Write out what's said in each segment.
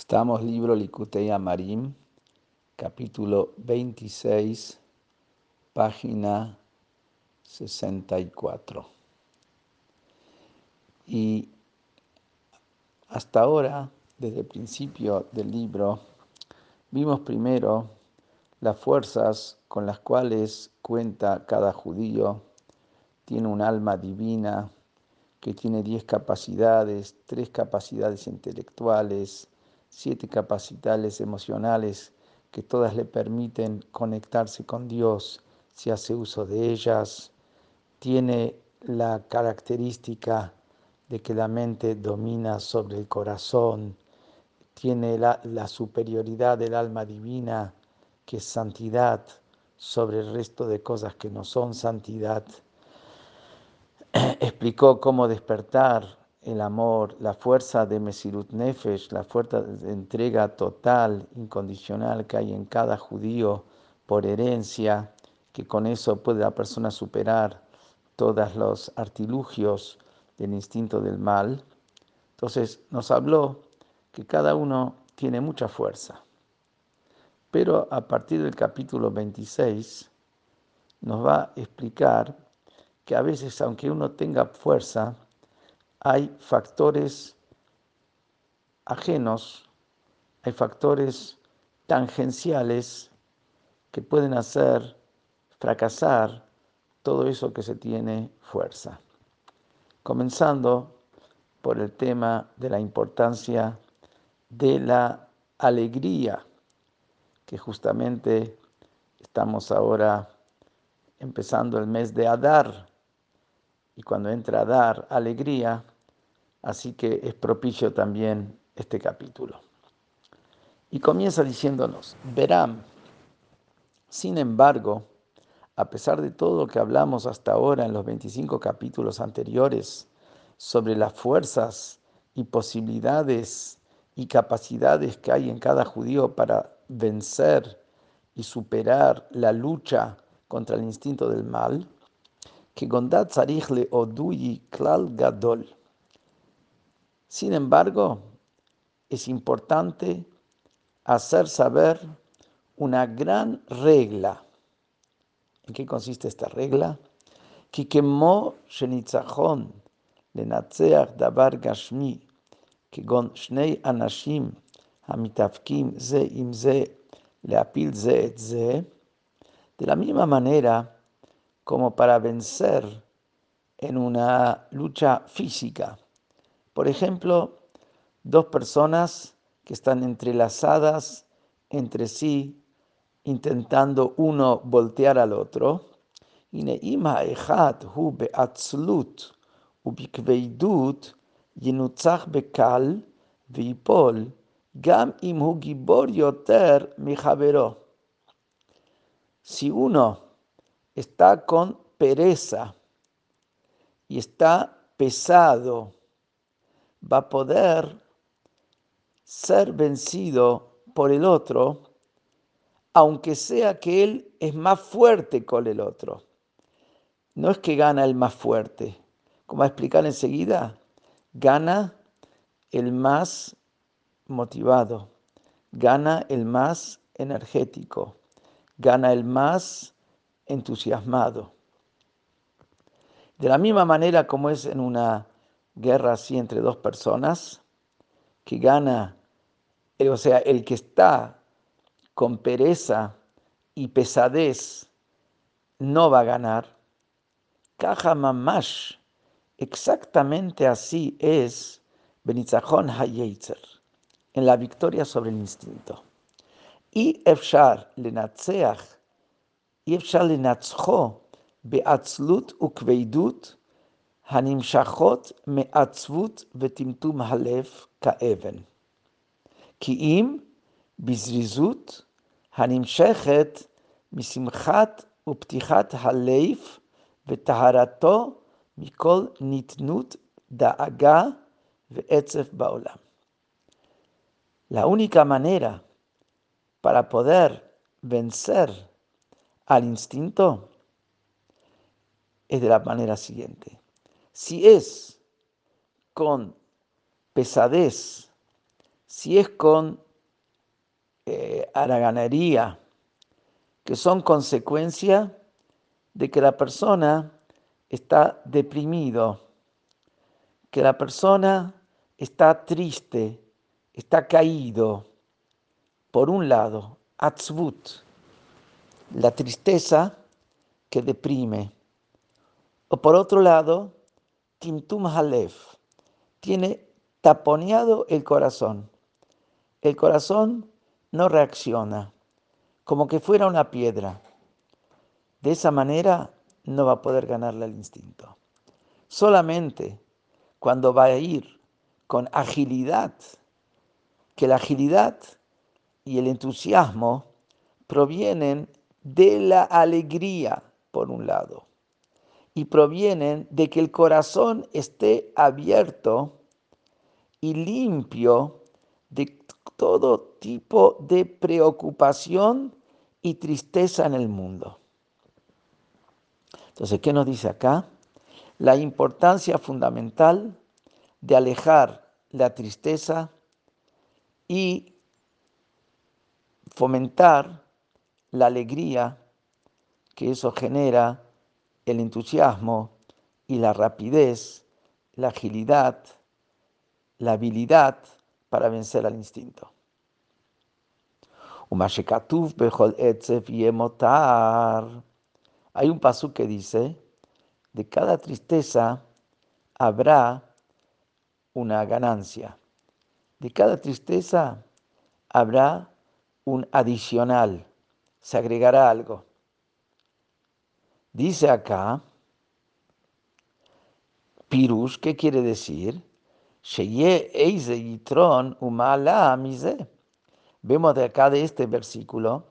Estamos libro Likutei Amarim, capítulo 26, página 64. Y hasta ahora, desde el principio del libro, vimos primero las fuerzas con las cuales cuenta cada judío. Tiene un alma divina que tiene 10 capacidades, tres capacidades intelectuales, siete capacidades emocionales que todas le permiten conectarse con Dios si hace uso de ellas. Tiene la característica de que la mente domina sobre el corazón, tiene la, la superioridad del alma divina, que es santidad, sobre el resto de cosas que no son santidad. Explicó cómo despertar el amor, la fuerza de Mesirut Nefesh, la fuerza de entrega total, incondicional que hay en cada judío por herencia, que con eso puede la persona superar todos los artilugios del instinto del mal. Entonces nos habló que cada uno tiene mucha fuerza. Pero a partir del capítulo 26 nos va a explicar que a veces, aunque uno tenga fuerza, hay factores ajenos, hay factores tangenciales que pueden hacer fracasar todo eso que se tiene fuerza. Comenzando por el tema de la importancia de la alegría, que justamente estamos ahora empezando el mes de Adar, y cuando entra Adar, alegría, Así que es propicio también este capítulo. Y comienza diciéndonos, verán, sin embargo, a pesar de todo lo que hablamos hasta ahora en los 25 capítulos anteriores sobre las fuerzas y posibilidades y capacidades que hay en cada judío para vencer y superar la lucha contra el instinto del mal, sin embargo, es importante hacer saber una gran regla. ¿En qué consiste esta regla? Que כמו שניצחון לנצח דבר גשמי, כגון שני אנשים המתאבקים זה עם זה להפיל זה את זה, de la misma manera como para vencer en una lucha física por ejemplo, dos personas que están entrelazadas entre sí, intentando uno voltear al otro. Si uno está con pereza y está pesado, va a poder ser vencido por el otro, aunque sea que él es más fuerte con el otro. No es que gana el más fuerte, como a explicar enseguida, gana el más motivado, gana el más energético, gana el más entusiasmado. De la misma manera como es en una guerra así entre dos personas, que gana, eh, o sea, el que está con pereza y pesadez no va a ganar. Caja mamash, exactamente así es Benitzachon Hayetzer, en la victoria sobre el instinto. Y efshar lenatzeach, y efshar lenatzcho, beatzlut ukveidut, הנמשכות מעצבות וטמטום הלב כאבן. כי אם בזריזות הנמשכת משמחת ופתיחת הלב וטהרתו מכל ניתנות, דאגה ועצב בעולם. La única manera para poder vencer al instinto es de la manera siguiente. Si es con pesadez, si es con eh, que son consecuencia de que la persona está deprimido, que la persona está triste, está caído. Por un lado, atzvut, la tristeza que deprime. O por otro lado, timtum halef, tiene taponeado el corazón. El corazón no reacciona, como que fuera una piedra. De esa manera no va a poder ganarle el instinto. Solamente cuando va a ir con agilidad, que la agilidad y el entusiasmo provienen de la alegría, por un lado, y provienen de que el corazón esté abierto y limpio de todo tipo de preocupación y tristeza en el mundo. Entonces, ¿qué nos dice acá? La importancia fundamental de alejar la tristeza y fomentar la alegría que eso genera, el entusiasmo y la rapidez, la agilidad, la habilidad para vencer al instinto. Hay un paso que dice, de cada tristeza habrá una ganancia. De cada tristeza habrá un adicional, se agregará algo. Dice acá, Pirush, ¿qué quiere decir? Vemos de acá de este versículo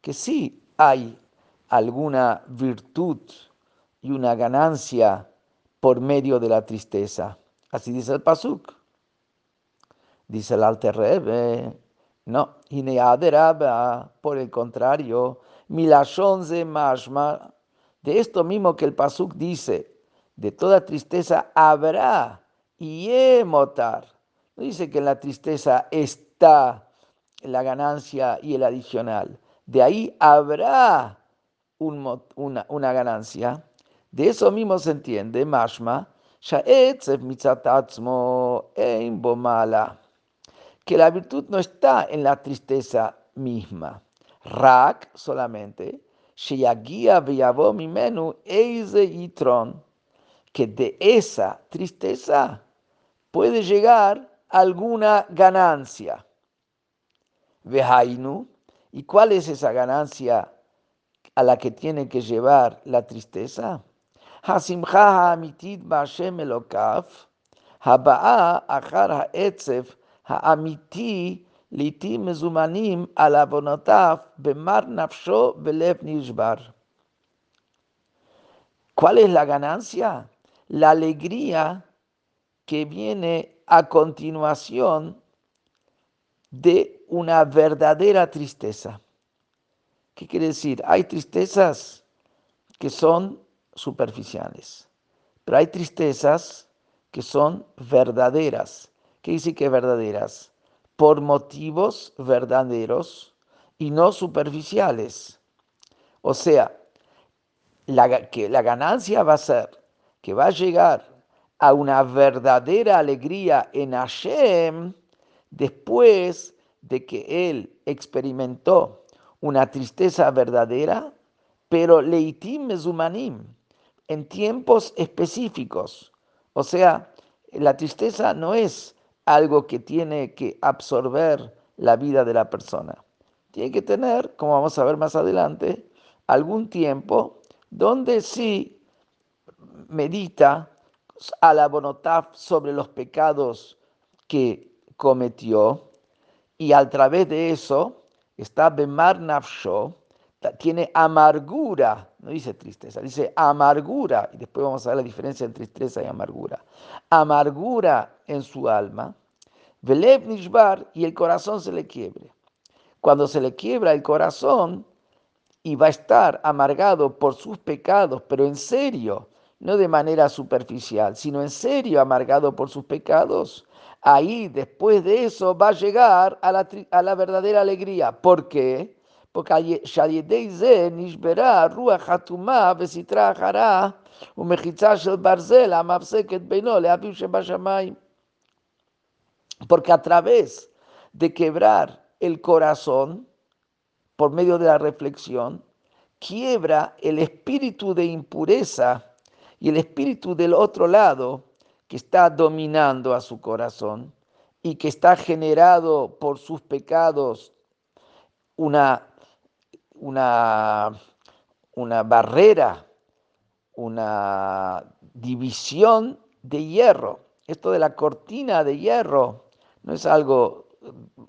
que sí hay alguna virtud y una ganancia por medio de la tristeza. Así dice el Pasuk. Dice el Alter Rebbe, no, por el contrario, milashon mashma, de esto mismo que el Pasuk dice, de toda tristeza habrá y emotar. No dice que en la tristeza está la ganancia y el adicional. De ahí habrá una, ganancia. De eso mismo se entiende, mashma, que la virtud no está en la tristeza misma. Rak solamente, que de esa tristeza puede llegar alguna ganancia. Vehainu, ¿y cuál es esa ganancia a la que tiene que llevar la tristeza? Hasimcha ha'amitit ba'Hashem elokaf, haba'a achar ha'etzef litim mezumanim al avonotav bemar nafsho belev nishbar. ¿Cuál es la ganancia? La alegría que viene a continuación de una verdadera tristeza. ¿Qué quiere decir? Hay tristezas que son superficiales. Pero hay tristezas que son verdaderas. ¿Qué dice que verdaderas? Por motivos verdaderos y no superficiales. O sea, la, que la ganancia va a ser que va a llegar a una verdadera alegría en Hashem después de que él experimentó una tristeza verdadera, pero leitim mezumanim, en tiempos específicos. O sea, la tristeza no es algo que tiene que absorber la vida de la persona. Tiene que tener, como vamos a ver más adelante, algún tiempo donde sí medita a la bonotaf sobre los pecados que cometió y a través de eso está Bemar Nafsho, tiene amargura, no dice tristeza, dice amargura, y después vamos a ver la diferencia entre tristeza y amargura. Amargura en su alma, Velev y el corazón se le quiebre. Cuando se le quiebra el corazón y va a estar amargado por sus pecados, pero en serio, no de manera superficial, sino en serio amargado por sus pecados, ahí después de eso va a llegar a la, a la verdadera alegría. ¿Por qué? Porque porque a través de quebrar el corazón por medio de la reflexión, quiebra el espíritu de impureza y el espíritu del otro lado que está dominando a su corazón y que está generado por sus pecados una, una, una barrera, una división de hierro. Esto de la cortina de hierro no es algo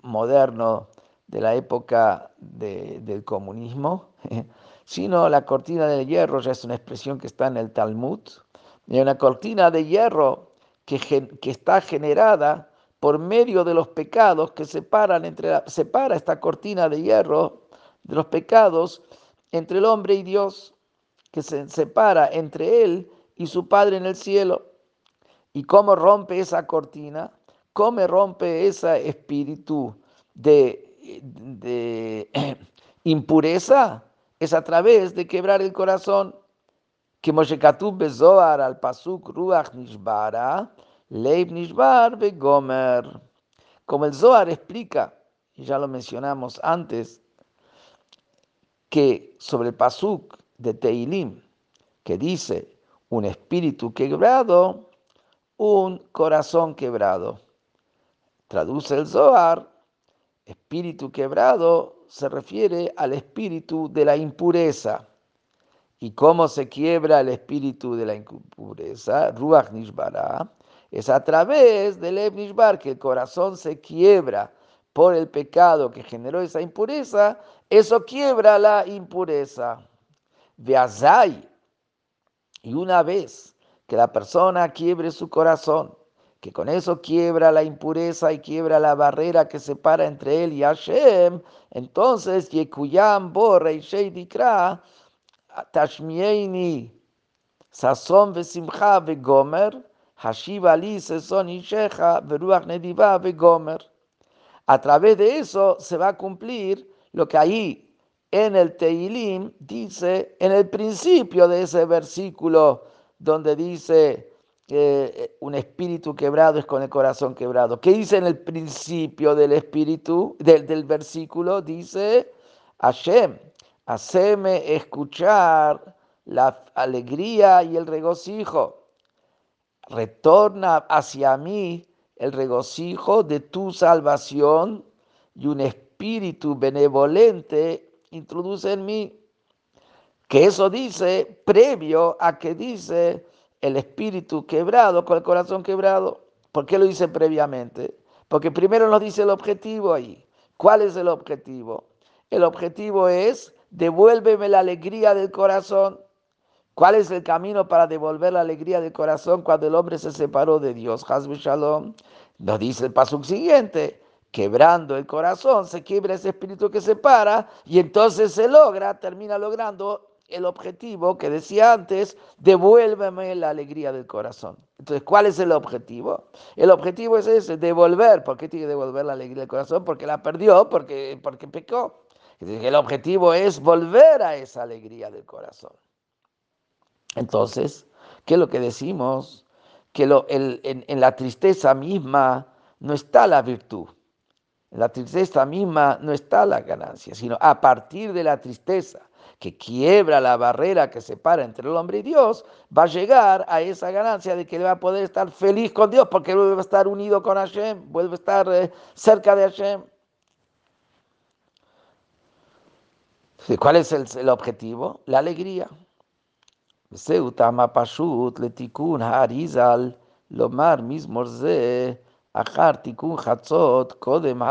moderno de la época del comunismo, sino la cortina de hierro ya es una expresión que está en el Talmud, y una cortina de hierro que, que está generada por medio de los pecados que separan entre separa esta cortina de hierro de los pecados entre el hombre y Dios, que se separa entre él y su Padre en el cielo. ¿Y cómo rompe esa cortina? ¿Cómo rompe ese espíritu de, impureza? Es a través de quebrar el corazón. Que Bezoar al Pasuk Ruach Nishbara, Leib Nishbar Gomer. Como el Zohar explica, y ya lo mencionamos antes, que sobre el Pasuk de Teilim, que dice un espíritu quebrado, un corazón quebrado. Traduce el Zohar, espíritu quebrado se refiere al espíritu de la impureza. ¿Y cómo se quiebra el espíritu de la impureza? Ruach Nishbara. Es a través del Ev Nishbar que el corazón se quiebra por el pecado que generó esa impureza. Eso quiebra la impureza. Veazai. Y una vez que la persona quiebre su corazón que con eso quiebra la impureza y quiebra la barrera que separa entre él y Hashem, entonces Yekuyam Borre Sheidikra Tashmieini Sason Vesimcha Vegomer Hashiva Li Seson Ishecha Veruach Nediva Vegomer. A través de eso se va a cumplir lo que ahí en el Teilim dice, en el principio de ese versículo donde dice eh, un espíritu quebrado es con el corazón quebrado. ¿Qué dice en el principio del espíritu, del, del versículo? Dice, Hashem, haceme escuchar la alegría y el regocijo. Retorna hacia mí el regocijo de tu salvación y un espíritu benevolente introduce en mí. Que eso dice previo a que dice el espíritu quebrado con el corazón quebrado. ¿Por qué lo dice previamente? Porque primero nos dice el objetivo ahí. ¿Cuál es el objetivo? El objetivo es devuélveme la alegría del corazón. ¿Cuál es el camino para devolver la alegría del corazón cuando el hombre se separó de Dios? Hazbe Shalom. Nos dice el paso siguiente. Quebrando el corazón, se quiebra ese espíritu que separa y entonces se logra, termina logrando el objetivo que decía antes, devuélveme la alegría del corazón. Entonces, ¿cuál es el objetivo? El objetivo es ese, devolver. ¿Por qué tiene que devolver la alegría del corazón? Porque la perdió, porque, porque pecó. el objetivo es volver a esa alegría del corazón. Entonces, ¿qué es lo que decimos? Que lo, en, en la tristeza misma no está la virtud. En la tristeza misma no está la ganancia, sino a partir de la tristeza que quiebra la barrera que separa entre el hombre y Dios, va a llegar a esa ganancia de que va a poder estar feliz con Dios porque vuelve a estar unido con Hashem, vuelve a estar eh, cerca de Hashem. ¿Cuál es el, objetivo? La alegría. lomar kodem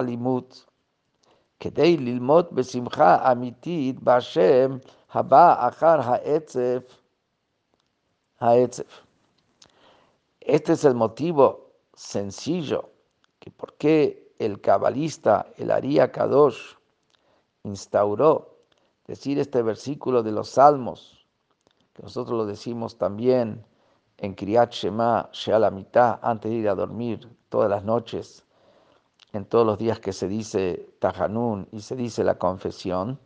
este es el motivo sencillo que por qué el cabalista, el Aria Kadosh, instauró decir este versículo de los Salmos, que nosotros lo decimos también en Kriyat Shema, la mitad, antes de ir a dormir todas las noches, en todos los días que se dice Tajanun y se dice la confesión,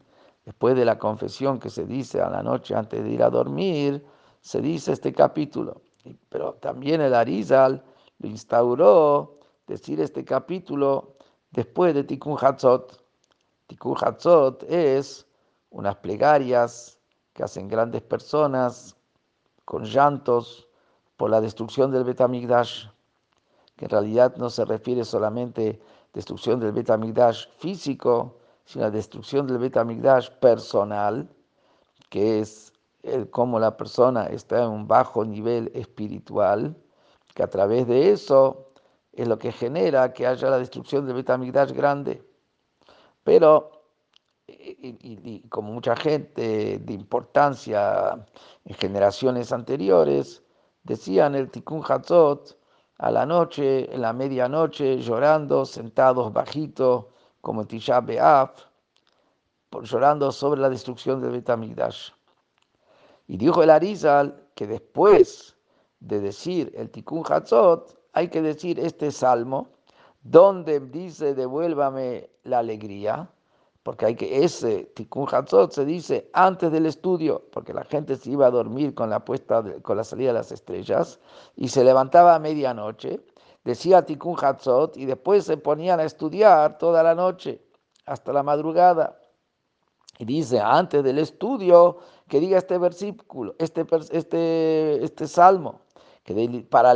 después de la confesión que se dice a la noche antes de ir a dormir, se dice este capítulo. Pero también el Arizal lo instauró decir este capítulo después de Tikkun Hatzot. Tikkun Hatzot es unas plegarias que hacen grandes personas con llantos por la destrucción del Betamigdash, que en realidad no se refiere solamente a destrucción del Betamigdash físico, sino la destrucción del Betamigdash personal, que es el cómo la persona está en un bajo nivel espiritual, que a través de eso es lo que genera que haya la destrucción del Betamigdash grande. Pero, como mucha gente de importancia en generaciones anteriores, decían el Tikkun Hatzot a la noche, en la medianoche, llorando, sentados bajitos, como Tisha B'Av, llorando sobre la destrucción del Betamigdash. Y dijo el Arizal que después de decir el Tikkun Hatzot, hay que decir este salmo, donde dice, devuélvame la alegría, porque hay que ese Tikkun Hatzot se dice antes del estudio, porque la gente se iba a dormir con la puesta con la salida de las estrellas y se levantaba a medianoche, decía Tikkun Hatzot y después se ponían a estudiar toda la noche hasta la madrugada. Y dice, antes del estudio, que diga este versículo, este, este, este salmo, que para,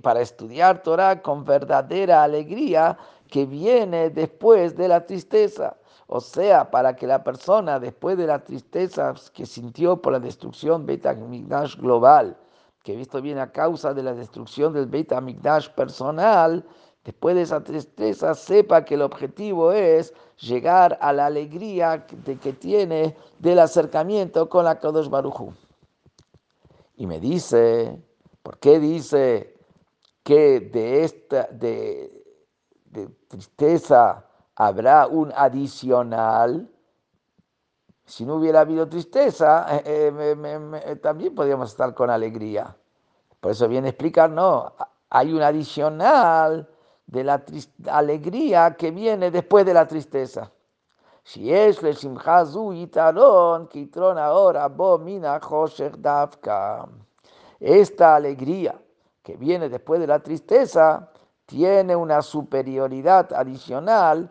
para estudiar Torah con verdadera alegría que viene después de la tristeza. O sea, para que la persona, después de la tristeza que sintió por la destrucción Beta Migdash global, que visto bien a causa de la destrucción del Beta Migdash personal, después de esa tristeza, sepa que el objetivo es llegar a la alegría de que tiene del acercamiento con la Kadosh Baruchu. Y me dice, ¿por qué dice que de esta de, tristeza habrá un adicional? Si no hubiera habido tristeza, eh, eh, también podríamos estar con alegría. Por eso viene a explicar, no, hay un adicional de la alegría que viene después de la tristeza. Si es ahora. Esta alegría que viene después de la tristeza tiene una superioridad adicional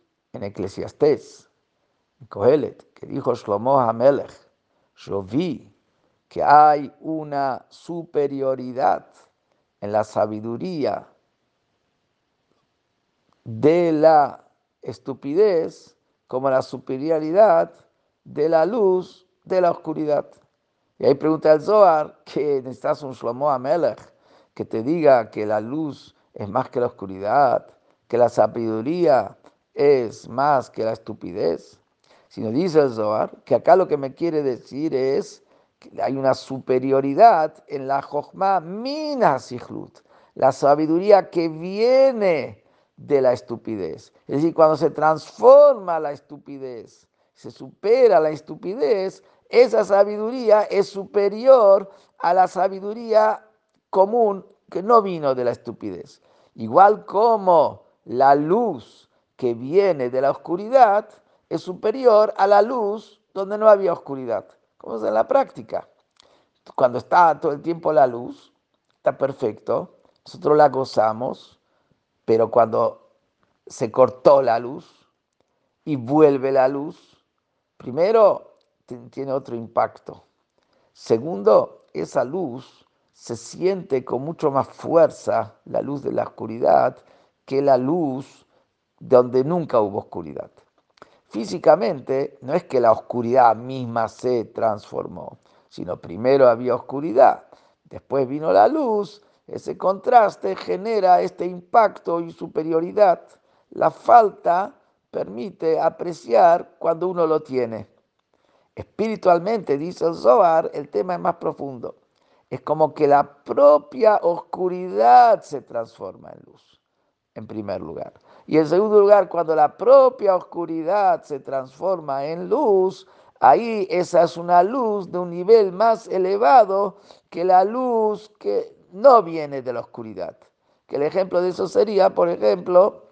en Eclesiastés, en Kohelet, que dijo Shlomo HaMelech, yo vi que hay una superioridad en la sabiduría de la estupidez como la superioridad de la luz de la oscuridad. Y ahí pregunta el Zohar que necesitas un Shlomo Amelech que te diga que la luz es más que la oscuridad, que la sabiduría es más que la estupidez. Sino dice el Zohar que acá lo que me quiere decir es que hay una superioridad en la Jochma Mina la sabiduría que viene de la estupidez. Es decir, cuando se transforma la estupidez, se supera la estupidez, esa sabiduría es superior a la sabiduría común que no vino de la estupidez. Igual como la luz que viene de la oscuridad es superior a la luz donde no había oscuridad. Como es en la práctica. Cuando está todo el tiempo la luz, está perfecto, nosotros la gozamos, pero cuando se cortó la luz y vuelve la luz, primero tiene otro impacto. Segundo, esa luz se siente con mucho más fuerza, la luz de la oscuridad, que la luz donde nunca hubo oscuridad. Físicamente, no es que la oscuridad misma se transformó, sino primero había oscuridad, después vino la luz, ese contraste genera este impacto y superioridad. La falta permite apreciar cuando uno lo tiene. Espiritualmente, dice el Zohar, el tema es más profundo. Es como que la propia oscuridad se transforma en luz, en primer lugar. Y en segundo lugar, cuando la propia oscuridad se transforma en luz, ahí esa es una luz de un nivel más elevado que la luz que no viene de la oscuridad. Que el ejemplo de eso sería, por ejemplo,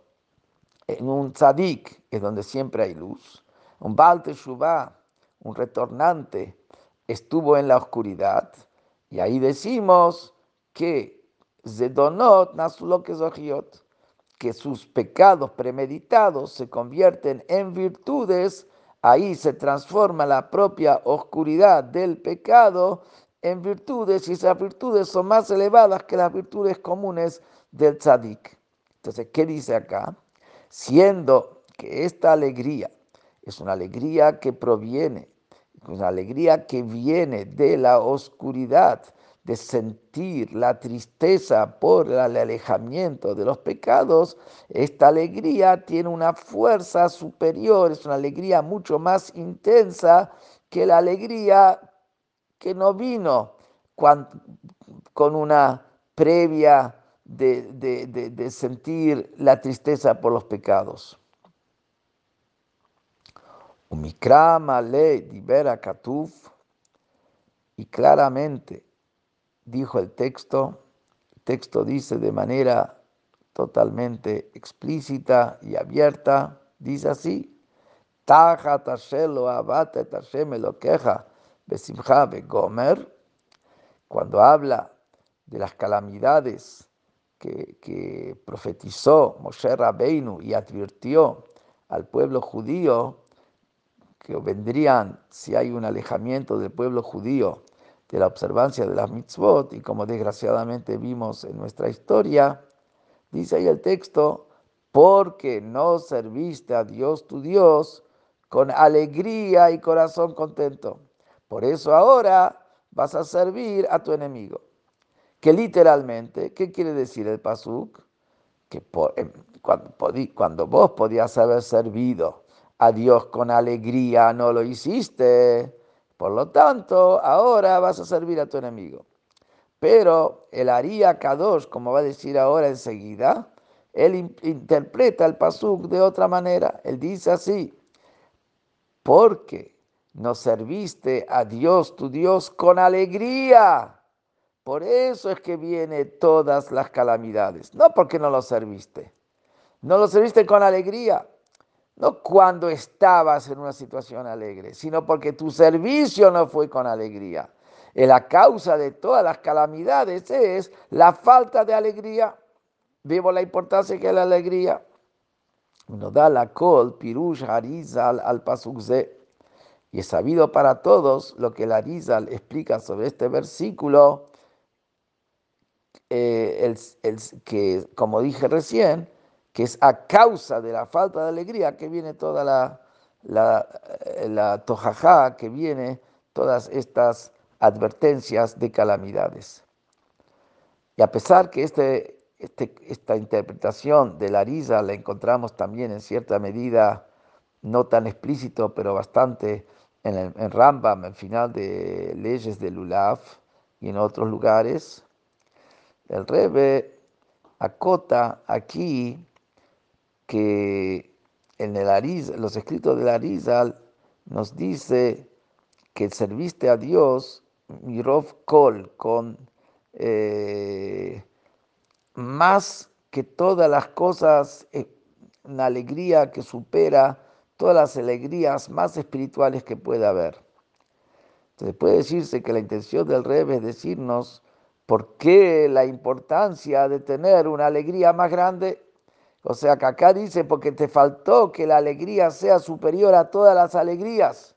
en un tzadik, es donde siempre hay luz, un Baal un retornante, estuvo en la oscuridad, y ahí decimos que Zedonot Nasulokezohiot, que sus pecados premeditados se convierten en virtudes, ahí se transforma la propia oscuridad del pecado en virtudes y esas virtudes son más elevadas que las virtudes comunes del tzadik. Entonces, ¿qué dice acá? Siendo que esta alegría es una alegría que proviene, una alegría que viene de la oscuridad, de sentir la tristeza por el alejamiento de los pecados, esta alegría tiene una fuerza superior, es una alegría mucho más intensa que la alegría que no vino con una previa de, sentir la tristeza por los pecados. Y claramente dijo el texto, el texto dice de manera totalmente explícita y abierta, dice así, Taja tashelo abate tashem queja besimcha gomer cuando habla de las calamidades que, profetizó Moshe Rabbeinu y advirtió al pueblo judío que vendrían si hay un alejamiento del pueblo judío de la observancia de las mitzvot, y como desgraciadamente vimos en nuestra historia, dice ahí el texto, porque no serviste a Dios tu Dios con alegría y corazón contento. Por eso ahora vas a servir a tu enemigo. Que literalmente, ¿qué quiere decir el pasuk? Que em, cuando, cuando vos podías haber servido a Dios con alegría, no lo hiciste. Por lo tanto, ahora vas a servir a tu enemigo. Pero el Aría Kadosh, como va a decir ahora enseguida, él interpreta el pasuk de otra manera. Él dice así, porque no serviste a Dios, tu Dios, con alegría. Por eso es que vienen todas las calamidades. No porque no lo serviste. No lo serviste con alegría. No cuando estabas en una situación alegre, sino porque tu servicio no fue con alegría. Y la causa de todas las calamidades es la falta de alegría. Vemos la importancia que es la alegría. Nos da la col, pirush, harizal, al pasukze. Y es sabido para todos lo que la Rizal explica sobre este versículo, eh, el, que, como dije recién, que es a causa de la falta de alegría que viene toda la, eh, la tojajá, que viene todas estas advertencias de calamidades. Y a pesar que este, este, esta interpretación de la risa la encontramos también en cierta medida, no tan explícito, pero bastante en, el, en Rambam, el final de Leyes de Lulaf y en otros lugares, el Rebe acota aquí que en el Ariz, los escritos del Arizal nos dice que serviste a Dios, Mirov Kol, con eh, más que todas las cosas, una alegría que supera todas las alegrías más espirituales que pueda haber. Entonces puede decirse que la intención del Rebbe es decirnos por qué la importancia de tener una alegría más grande. O sea que acá dice porque te faltó que la alegría sea superior a todas las alegrías,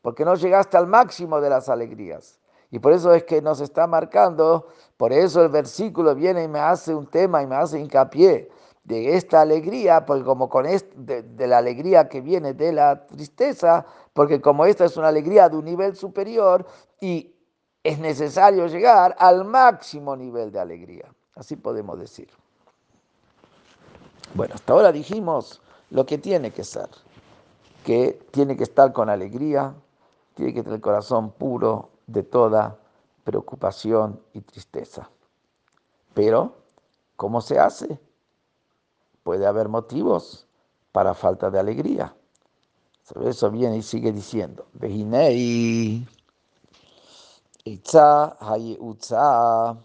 porque no llegaste al máximo de las alegrías. Y por eso es que nos está marcando, por eso el versículo viene y me hace un tema y me hace hincapié de esta alegría, porque como con de, la alegría que viene de la tristeza, porque como esta es una alegría de un nivel superior y es necesario llegar al máximo nivel de alegría. Así podemos decir. Bueno, hasta ahora dijimos lo que tiene que ser, que tiene que estar con alegría, tiene que tener el corazón puro de toda preocupación y tristeza. Pero, ¿cómo se hace? Puede haber motivos para falta de alegría. Sobre eso viene y sigue diciendo, Vehinei, Itza, Hayutza,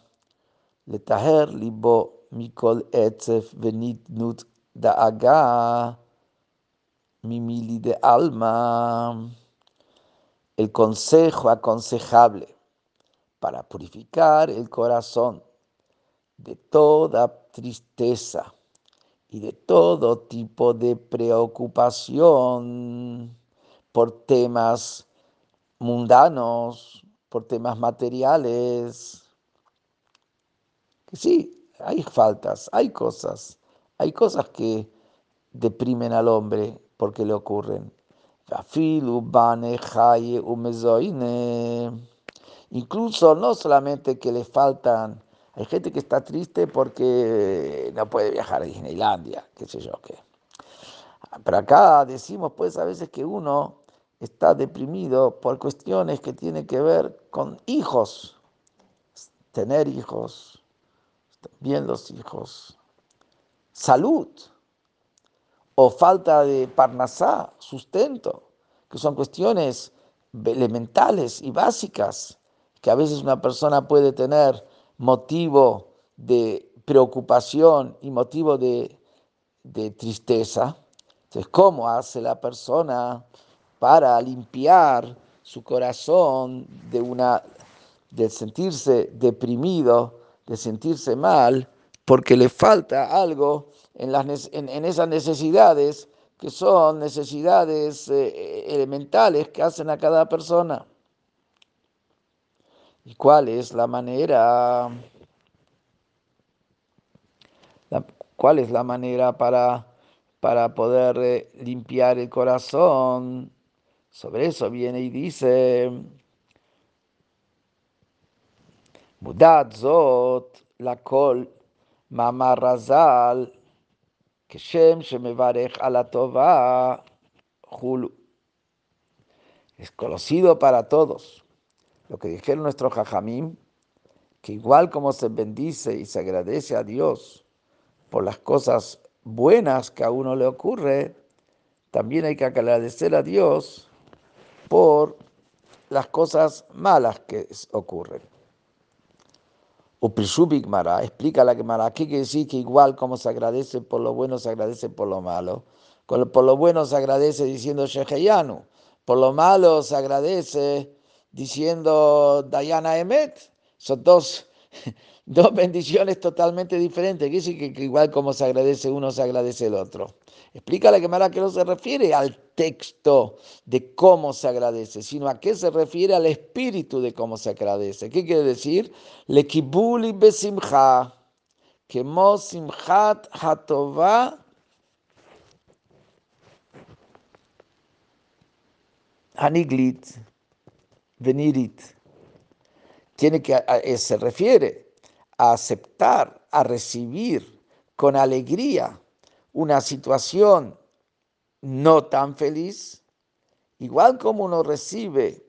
Letaher, Libo, Mikol, Etzef, Venitnut, Daaga, Mimili de alma. El consejo aconsejable para purificar el corazón de toda tristeza y de todo tipo de preocupación por temas mundanos, por temas materiales. Sí, hay faltas, hay cosas, hay cosas que deprimen al hombre porque le ocurren. Incluso no solamente que le faltan hay gente que está triste porque no puede viajar a Disneylandia, qué sé yo qué. Pero acá decimos pues a veces que uno está deprimido por cuestiones que tienen que ver con hijos, tener hijos, bien los hijos, salud. O falta de parnasá, sustento, que son cuestiones elementales y básicas que a veces una persona puede tener motivo de preocupación y motivo de, tristeza. Entonces, ¿cómo hace la persona para limpiar su corazón de, una, de sentirse deprimido, de sentirse mal, porque le falta algo en, las, en, esas necesidades que son necesidades eh, elementales que hacen a cada persona? ¿Y cuál es la manera? ¿Cuál es la manera para, para poder eh, limpiar el corazón? Sobre eso viene y dice, Mudat zot la kol mamarazal כשם שמברך על הטובה hulu. Es conocido para todos lo que dijeron nuestros jajamim, que igual como se bendice y se agradece a Dios por las cosas buenas que a uno le ocurre, también hay que agradecer a Dios por las cosas malas que ocurren. Uprishubik Mara explica la Gemara, ¿qué quiere decir que igual como se agradece por lo bueno, se agradece por lo malo? Por lo bueno se agradece diciendo Sheheyanu, por lo malo se agradece diciendo Diana Emet. Son dos, dos bendiciones totalmente diferentes. Que, que, igual como se agradece uno, se agradece el otro. Explica la Gemara que no se refiere al texto de cómo se agradece, sino a qué se refiere al espíritu de cómo se agradece. ¿Qué quiere decir? Le kibuli besimcha, que simchat hatová haniglit venirit. Tiene que, eh, se refiere a aceptar, a recibir con alegría una situación no tan feliz, igual como uno recibe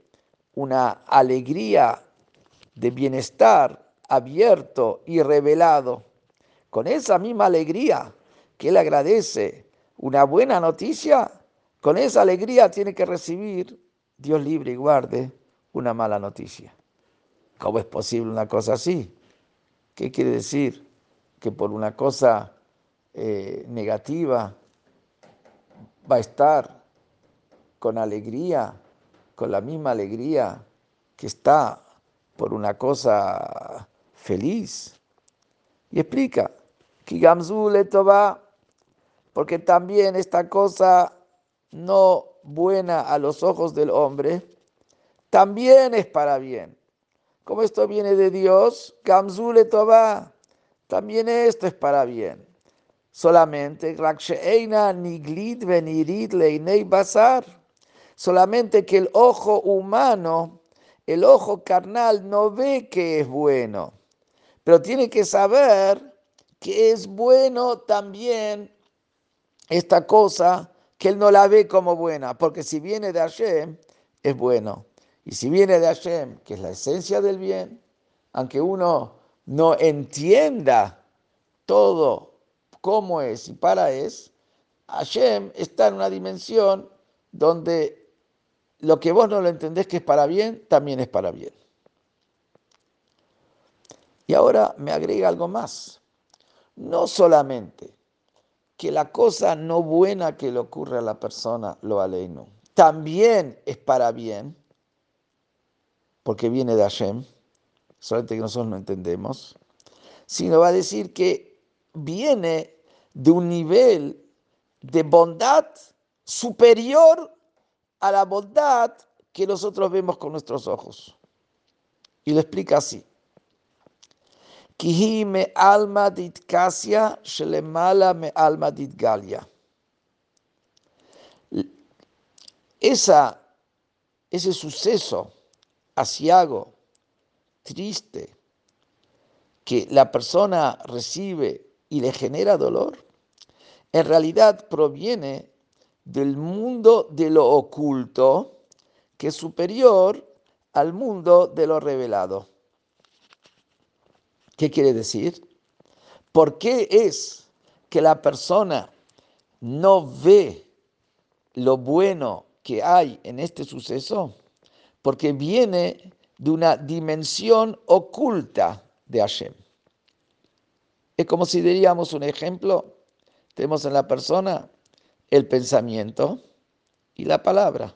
una alegría de bienestar abierto y revelado, con esa misma alegría que él agradece una buena noticia, con esa alegría tiene que recibir, Dios libre y guarde, una mala noticia. ¿Cómo es posible una cosa así? ¿Qué quiere decir? Que por una cosa eh, negativa va a estar con alegría, con la misma alegría que está por una cosa feliz. Y explica, porque también esta cosa no buena a los ojos del hombre, también es para bien. Como esto viene de Dios, Gamzule Toba, también esto es para bien. Solamente, solamente que el ojo humano el ojo carnal no ve que es bueno, pero tiene que saber que es bueno también esta cosa que él no la ve como buena, porque si viene de Hashem, es bueno. Y si viene de Hashem, que es la esencia del bien, aunque uno no entienda todo cómo es y para es, Hashem está en una dimensión donde lo que vos no lo entendés que es para bien, también es para bien. Y ahora me agrega algo más. No solamente que la cosa no buena que le ocurre a la persona, lo aleino, también es para bien, porque viene de Hashem, solamente que nosotros no entendemos, sino va a decir que viene de un nivel de bondad superior a la bondad que nosotros vemos con nuestros ojos. Y lo explica así. me alma dit shelemala me alma dit galia. Esa, ese suceso asiago, triste, que la persona recibe y le genera dolor, en realidad proviene del mundo de lo oculto, que es superior al mundo de lo revelado. ¿Qué quiere decir? ¿Por qué es que la persona no ve lo bueno que hay en este suceso? Porque viene de una dimensión oculta de Hashem. Es como si diríamos un ejemplo, tenemos en la persona el pensamiento y la palabra.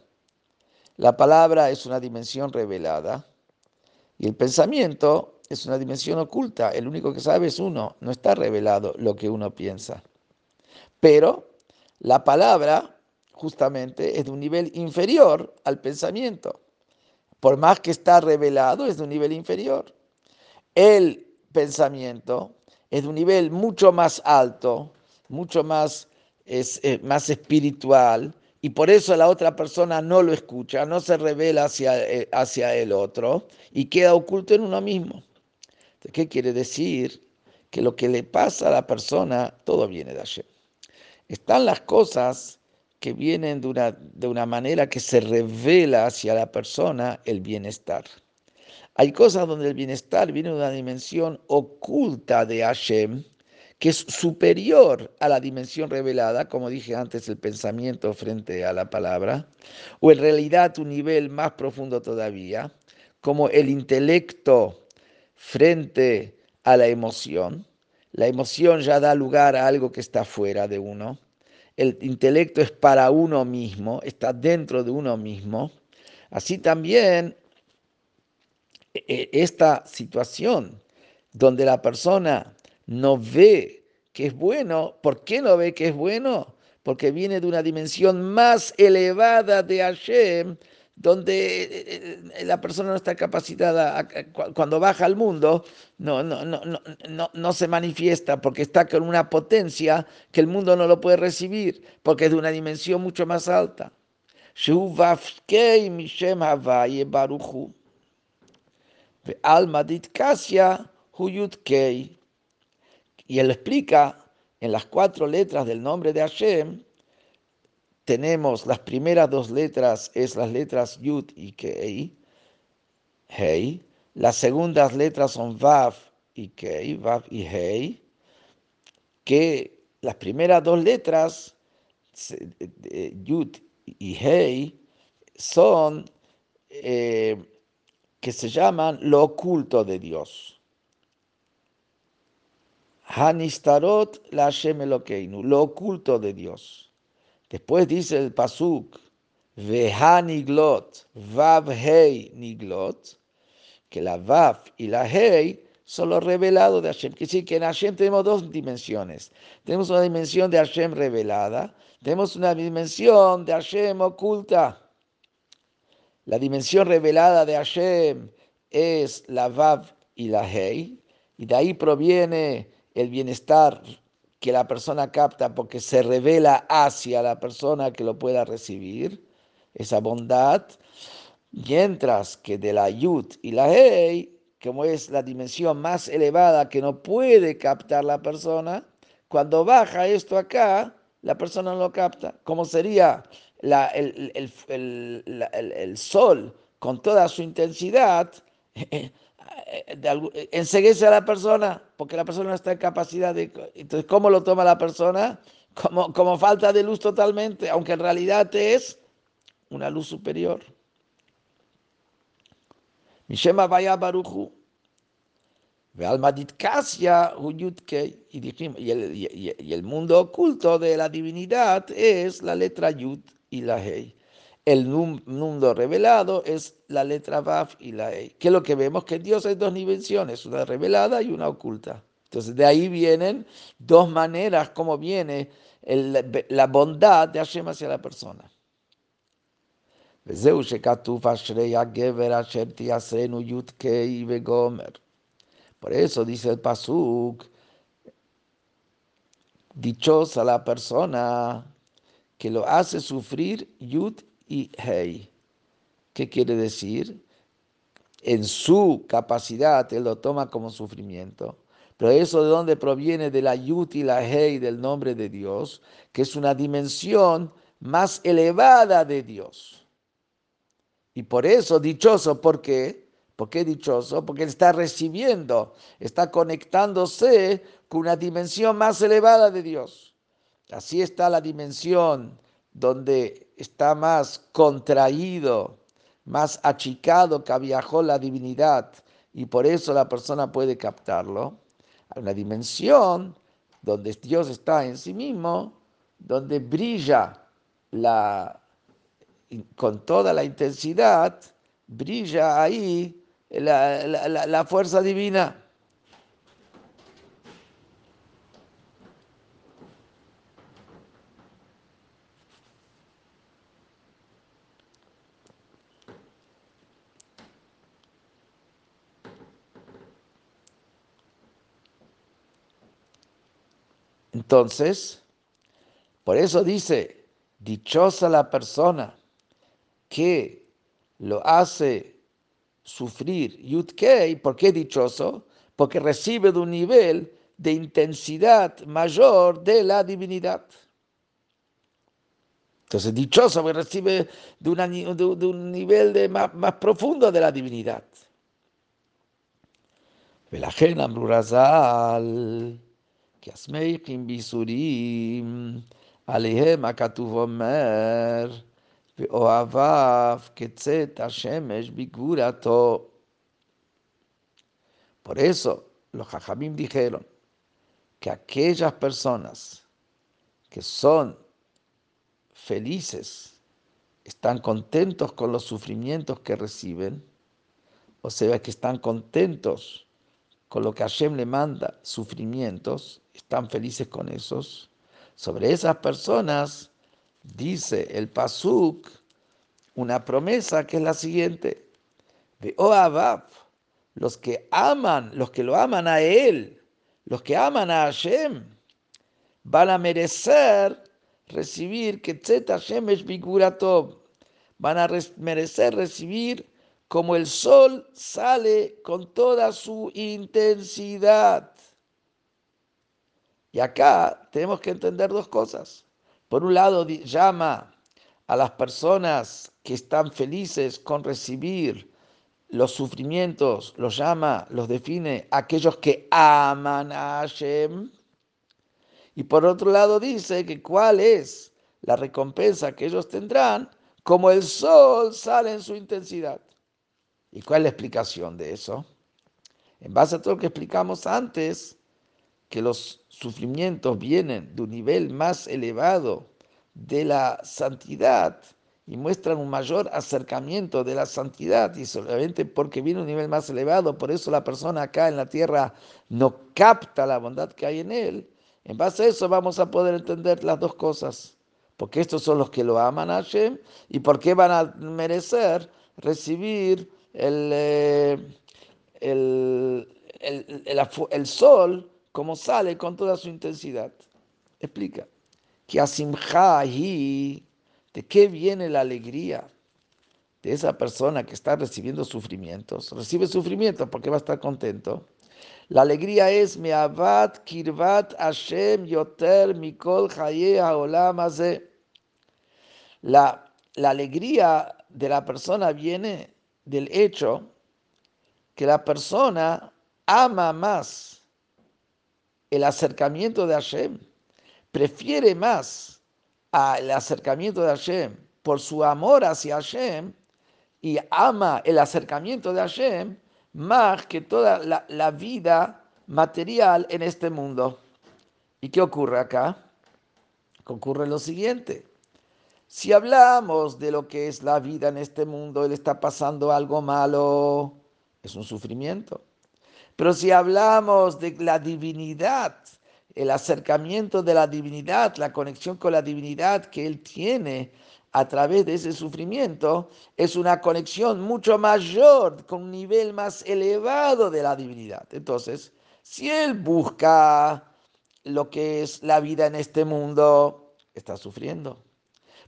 La palabra es una dimensión revelada y el pensamiento es una dimensión oculta. El único que sabe es uno, no está revelado lo que uno piensa. Pero la palabra justamente es de un nivel inferior al pensamiento. Por más que está revelado, es de un nivel inferior. El pensamiento es de un nivel mucho más alto, mucho más es eh, más espiritual y por eso la otra persona no lo escucha, no se revela hacia, eh, hacia el otro y queda oculto en uno mismo. ¿Qué quiere decir? Que lo que le pasa a la persona, todo viene de allí. Están las cosas que vienen de una, de una manera que se revela hacia la persona el bienestar. Hay cosas donde el bienestar viene de una dimensión oculta de Hashem, que es superior a la dimensión revelada, como dije antes, el pensamiento frente a la palabra, o en realidad un nivel más profundo todavía, como el intelecto frente a la emoción. La emoción ya da lugar a algo que está fuera de uno. El intelecto es para uno mismo, está dentro de uno mismo. Así también esta situación donde la persona no ve que es bueno. ¿Por qué no ve que es bueno? Porque viene de una dimensión más elevada de Hashem, donde eh, eh, la persona no está capacitada, cuando baja al mundo, no, no, no, no, no se manifiesta porque está con una potencia que el mundo no lo puede recibir, porque es de una dimensión mucho más alta. Alma y él explica en las cuatro letras del nombre de Hashem, tenemos las primeras dos letras, es las letras Yud y Kei, Hei. Las segundas letras son Vav y Kei, Vav y Hei. Que las primeras dos letras, Yud y Hei, son eh, que se llaman lo oculto de Dios. Hanistarot la Hashem lo oculto de Dios. Después dice el Pasuk, Vehaniglot, Vav Hei Niglot, que la Vav y la Hei son los revelados de Hashem. Quiere decir que en Hashem tenemos dos dimensiones. Tenemos una dimensión de Hashem revelada, tenemos una dimensión de Hashem oculta. La dimensión revelada de Hashem es la Vav y la Hei, y de ahí proviene el bienestar que la persona capta porque se revela hacia la persona que lo pueda recibir, esa bondad. Mientras que de la Yud y la Hei, como es la dimensión más elevada que no puede captar la persona, cuando baja esto acá, la persona no lo capta. Como sería el, sol con toda su intensidad, enseguece a la persona, porque la persona no está en capacidad de... Entonces, ¿cómo lo toma la persona? Como, como falta de luz totalmente, aunque en realidad es una luz superior. Mishema vaya baruchu. Y, y, y el mundo oculto de la divinidad es la letra Yud y la Hei. El mundo revelado es la letra Vav y la E. Que es lo que vemos que Dios hay dos dimensiones, una revelada y una oculta. Entonces de ahí vienen dos maneras como viene la bondad de Hashem hacia la persona. Por eso dice el Pasuk, dichosa la persona que lo hace sufrir Yud y Hei. ¿Qué quiere decir? En su capacidad él lo toma como sufrimiento. Pero eso de dónde proviene de la Yud y la Hei del nombre de Dios, que es una dimensión más elevada de Dios. Y por eso dichoso, ¿por qué? ¿Por qué dichoso? Porque está recibiendo, está conectándose con una dimensión más elevada de Dios. Así está la dimensión donde está más contraído, más achicado que viajó la divinidad y por eso la persona puede captarlo. Hay una dimensión donde Dios está en sí mismo, donde brilla la, con toda la intensidad, brilla ahí la fuerza divina. Entonces, por eso dice, dichosa la persona que lo hace sufrir Yudkei, ¿por qué dichoso? Porque recibe de un nivel de intensidad mayor de la divinidad. Entonces, dichoso porque recibe de, un nivel de más, más, profundo de la divinidad. כי השמחים ביסורים, עליהם הכתוב אומר, ואוהביו כצאת השמש בגבורתו. Por eso los jajamim dijeron que aquellas personas que son felices, están contentos con los sufrimientos que reciben, o sea, que están contentos con lo que Hashem le manda, sufrimientos, están felices con esos. Sobre esas personas dice el Pasuk una promesa que es la siguiente: de Oabab, los que aman, los que lo aman a Él, los que aman a Hashem, van a merecer recibir que Hashem es van a merecer recibir como el sol sale con toda su intensidad. Y acá tenemos que entender dos cosas. Por un lado, llama a las personas que están felices con recibir los sufrimientos, los llama, los define aquellos que aman a Hashem. Y por otro lado dice que cuál es la recompensa que ellos tendrán, como el sol sale en su intensidad. ¿Y cuál es la explicación de eso? En base a todo lo que explicamos antes, que los sufrimientos vienen de un nivel más elevado de la santidad y muestran un mayor acercamiento de la santidad y solamente porque viene un nivel más elevado, por eso la persona acá en la tierra no capta la bondad que hay en él. En base a eso vamos a poder entender las dos cosas, porque estos son los que lo aman a Hashem y por qué van a merecer recibir el, eh, el, el sol como sale con toda su intensidad. Explica. Que ¿de qué viene la alegría? de esa persona que está recibiendo sufrimientos, recibe sufrimientos porque va a estar contento. La alegría es mi kirvat Hashem yoter mikol olam La, la alegría de la persona viene del hecho que la persona ama más el acercamiento de Hashem, prefiere más el acercamiento de Hashem por su amor hacia Hashem y ama el acercamiento de Hashem más que toda la, vida material en este mundo. ¿Y qué ocurre acá? Ocurre lo siguiente. Si hablamos de lo que es la vida en este mundo, él está pasando algo malo, es un sufrimiento. Pero si hablamos de la divinidad, el acercamiento de la divinidad, la conexión con la divinidad que él tiene a través de ese sufrimiento, es una conexión mucho mayor, con un nivel más elevado de la divinidad. Entonces, si él busca lo que es la vida en este mundo, está sufriendo.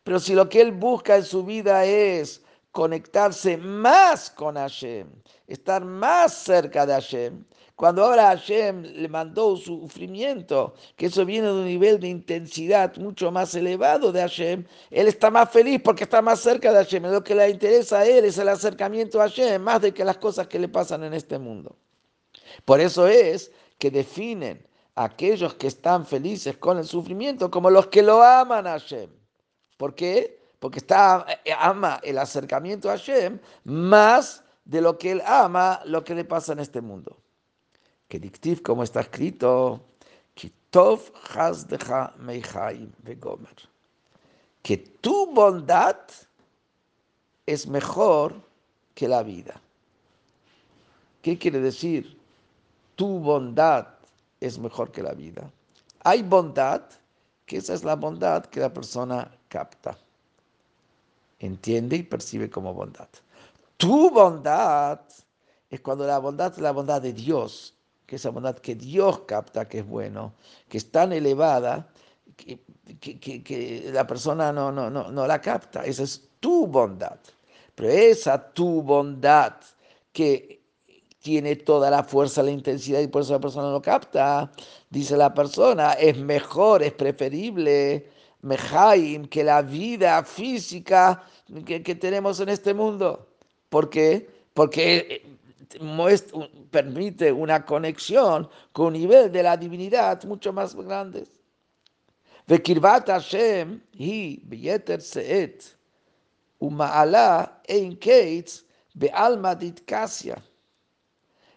Pero si lo que él busca en su vida es conectarse más con Hashem, estar más cerca de Hashem. Cuando ahora Hashem le mandó sufrimiento, que eso viene de un nivel de intensidad mucho más elevado de Hashem, él está más feliz porque está más cerca de Hashem. Lo que le interesa a él es el acercamiento a Hashem, más de que las cosas que le pasan en este mundo. Por eso es que definen a aquellos que están felices con el sufrimiento como los que lo aman a Hashem. ¿Por qué? Porque está, eh, ama el acercamiento a Hashem más de lo que él ama lo que le pasa en este mundo. Que dictiv, como está escrito, que tu bondad es mejor que la vida. ¿Qué quiere decir? Tu bondad es mejor que la vida. Hay bondad, que esa es la bondad que la persona capta entiende y percibe como bondad. Tu bondad es cuando la bondad es la bondad de Dios, que esa bondad que Dios capta que es bueno, que es tan elevada que, que, la persona no, no, no, no la capta. Esa es tu bondad. Pero esa tu bondad que tiene toda la fuerza, la intensidad y por eso la persona no capta, dice la persona, es mejor, es preferible Mejaim, que la vida física que, tenemos en este mundo. ¿Por qué? Porque eh, permite una conexión con un nivel de la divinidad mucho más grande.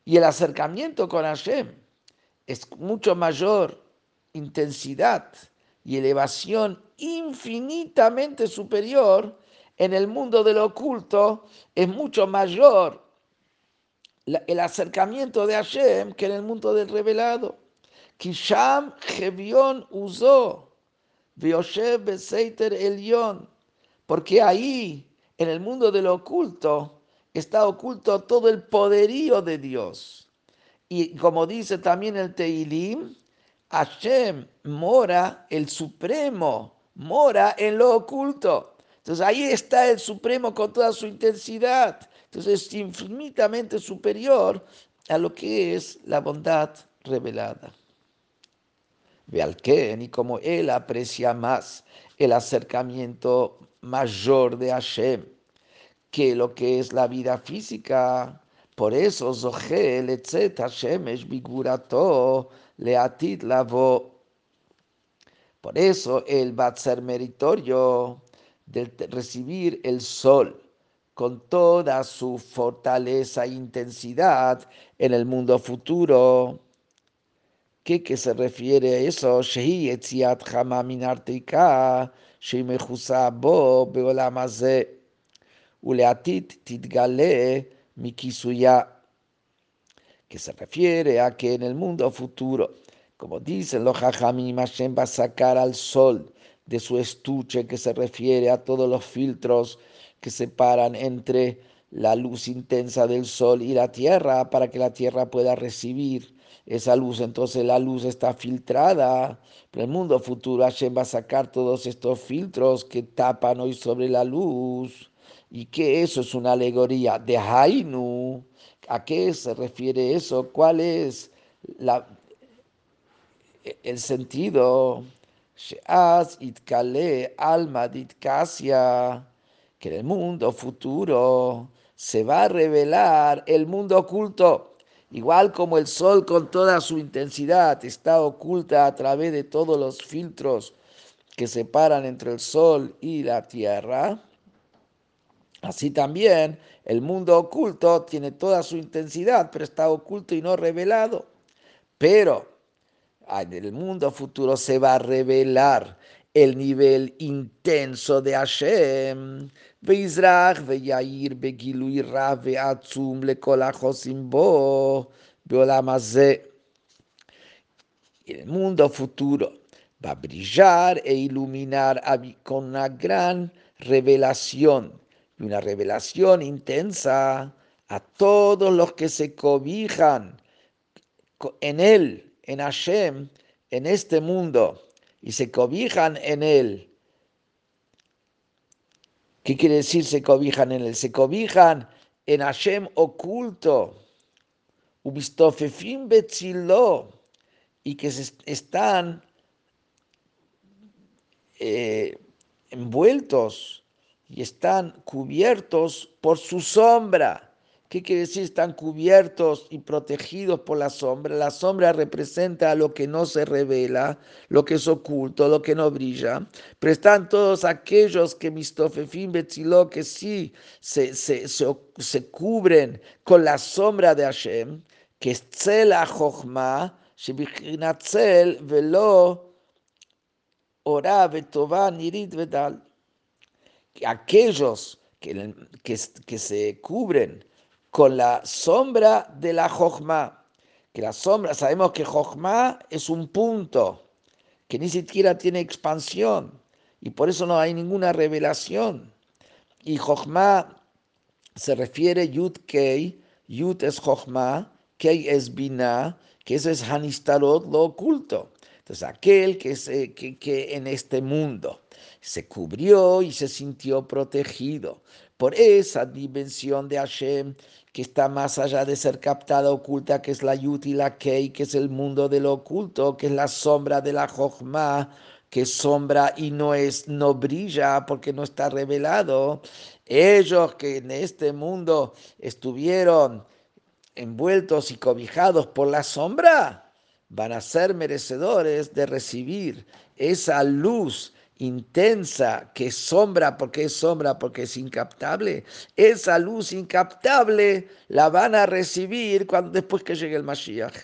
Y el acercamiento con Hashem es mucho mayor intensidad y elevación infinitamente superior en el mundo del oculto, es mucho mayor el acercamiento de Hashem que en el mundo del revelado. Kisham Gevion usó, Beoshev Beseiter Elion, porque ahí, en el mundo del oculto, está oculto todo el poderío de Dios. Y como dice también el Teilim, Hashem mora, el Supremo, mora en lo oculto. Entonces ahí está el Supremo con toda su intensidad. Entonces es infinitamente superior a lo que es la bondad revelada. Ve al que, y como él aprecia más el acercamiento mayor de Hashem que lo que es la vida física, por eso Zohel, etc., Hashem es bigurato, Leatit lavó. Por eso él va a ser meritorio de recibir el sol con toda su fortaleza e intensidad en el mundo futuro. ¿Qué, qué se refiere a eso? Uleatit titgale mikisuya que se refiere a que en el mundo futuro, como dicen los Jajamim, Hashem va a sacar al sol de su estuche, que se refiere a todos los filtros que separan entre la luz intensa del sol y la tierra, para que la tierra pueda recibir esa luz, entonces la luz está filtrada. Pero el mundo futuro Hashem va a sacar todos estos filtros que tapan hoy sobre la luz. Y que eso es una alegoría de Hainu. ¿A qué se refiere eso? ¿Cuál es la, el sentido? alma que en el mundo futuro se va a revelar el mundo oculto, igual como el sol con toda su intensidad está oculta a través de todos los filtros que separan entre el sol y la tierra. Así también el mundo oculto tiene toda su intensidad, pero está oculto y no revelado. Pero en el mundo futuro se va a revelar el nivel intenso de Hashem. Veizrach veyair begilui rav veatzum lekolachosim bo beolamazé. El mundo futuro va a brillar e iluminar con una gran revelación y una revelación intensa a todos los que se cobijan en Él, en Hashem, en este mundo, y se cobijan en Él ¿Qué quiere decir se cobijan en él? Se cobijan en Hashem oculto, ubistofefim betzilo, y que están eh, envueltos y están cubiertos por su sombra. ¿Qué quiere decir? Están cubiertos y protegidos por la sombra. La sombra representa lo que no se revela, lo que es oculto, lo que no brilla. Pero están todos aquellos que mistofefim betziló, que sí se, se, se, cubren con la sombra de Hashem, que es tzel achochma, shebichinatzel velo ora betova nirit vedal. Aquellos que, que, que se cubren con la sombra de la Jochma. Que la sombra, sabemos que Jochma es un punto que ni siquiera tiene expansión y por eso no hay ninguna revelación. Y Jochma se refiere Yud Kei, Yud es Jochma, Kei es Bina, que eso es Hanistarot, lo oculto. Entonces, aquel que, se, que, que en este mundo se cubrió y se sintió protegido por esa dimensión de Hashem que está más allá de ser captada, oculta, que es la Yut y la Kei, que es el mundo de lo oculto, que es la sombra de la Jochma, que sombra y no es, no brilla porque no está revelado. Ellos que en este mundo estuvieron envueltos y cobijados por la sombra, van a ser merecedores de recibir esa luz intensa, que sombra, porque es sombra, porque es incaptable, esa luz incaptable la van a recibir cuando, después que llegue el Mashiach.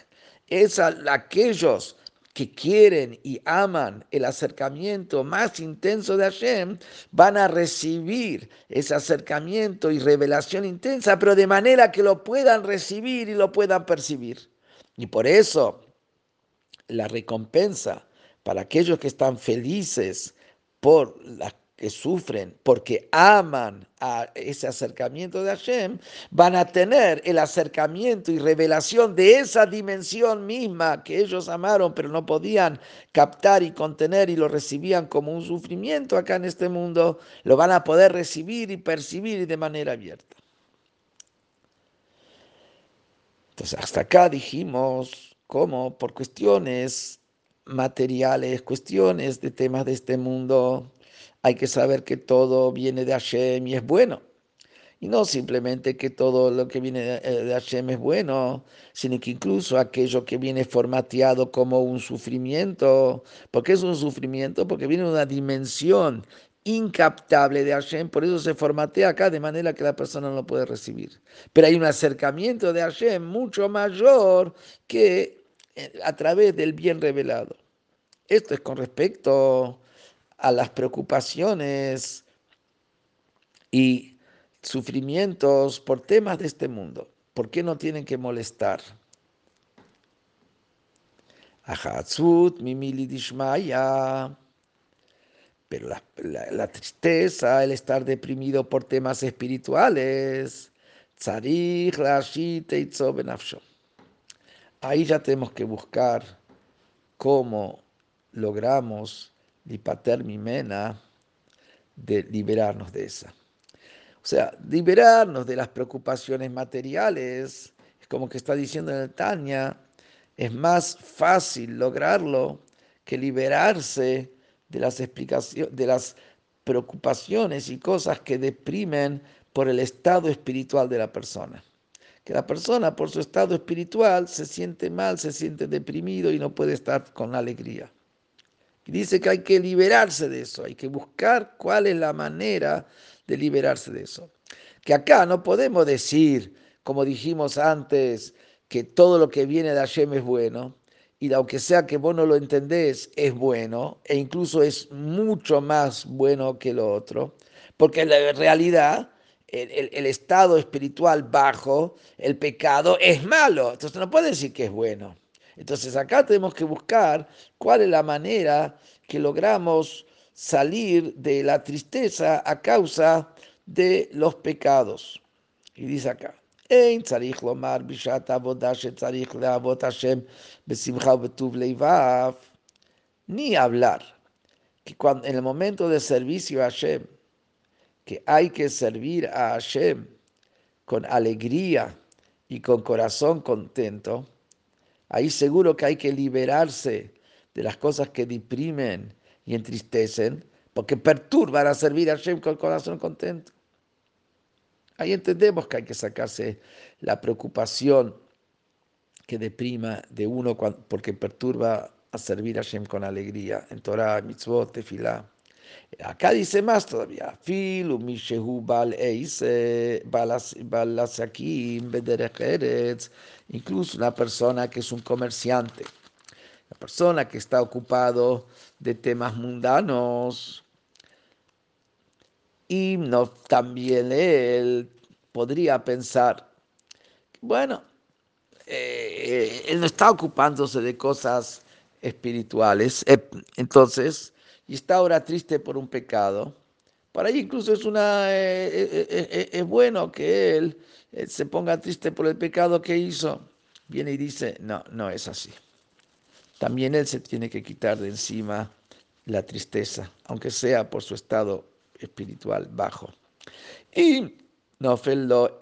Esa, aquellos que quieren y aman el acercamiento más intenso de Hashem, van a recibir ese acercamiento y revelación intensa, pero de manera que lo puedan recibir y lo puedan percibir. Y por eso la recompensa para aquellos que están felices por las que sufren, porque aman a ese acercamiento de Hashem, van a tener el acercamiento y revelación de esa dimensión misma que ellos amaron, pero no podían captar y contener y lo recibían como un sufrimiento acá en este mundo, lo van a poder recibir y percibir de manera abierta. Entonces, hasta acá dijimos cómo por cuestiones materiales, cuestiones de temas de este mundo, hay que saber que todo viene de Hashem y es bueno. Y no simplemente que todo lo que viene de Hashem es bueno, sino que incluso aquello que viene formateado como un sufrimiento. ¿Por qué es un sufrimiento? Porque viene una dimensión incaptable de Hashem, por eso se formatea acá de manera que la persona no lo puede recibir. Pero hay un acercamiento de Hashem mucho mayor que a través del bien revelado. Esto es con respecto a las preocupaciones y sufrimientos por temas de este mundo. ¿Por qué no tienen que molestar? Pero la, la, tristeza, el estar deprimido por temas espirituales, ahí ya tenemos que buscar cómo logramos mena de liberarnos de esa. O sea, liberarnos de las preocupaciones materiales, es como que está diciendo en el Tanya, es más fácil lograrlo que liberarse de las explicaciones, de las preocupaciones y cosas que deprimen por el estado espiritual de la persona. Que la persona por su estado espiritual se siente mal, se siente deprimido y no puede estar con alegría. Y dice que hay que liberarse de eso, hay que buscar cuál es la manera de liberarse de eso. Que acá no podemos decir, como dijimos antes, que todo lo que viene de Hashem es bueno, y aunque sea que vos no lo entendés, es bueno, e incluso es mucho más bueno que lo otro, porque en la realidad el, estado espiritual bajo, el pecado, es malo, entonces no puede decir que es bueno. Entonces acá tenemos que buscar cuál es la manera que logramos salir de la tristeza a causa de los pecados. Y dice acá, ni hablar que cuando, en el momento de servicio a Hashem, que hay que servir a Hashem con alegría y con corazón contento, ahí seguro que hay que liberarse de las cosas que deprimen y entristecen, porque perturban a servir a Hashem con corazón contento. Ahí entendemos que hay que sacarse la preocupación que deprima de uno porque perturba a servir a Hashem con alegría en Torah, mitzvot, tefilá. Acá dice más todavía, incluso una persona que es un comerciante la persona que está ocupado de temas mundanos y no también él podría pensar, bueno, eh, él no está ocupándose de cosas espirituales, eh, entonces, y está ahora triste por un pecado. Para ahí incluso es, una, eh, es bueno que él se ponga triste por el pecado que hizo. Viene y dice, no, no es así también él se tiene que quitar de encima la tristeza, aunque sea por su estado espiritual bajo. Y no lo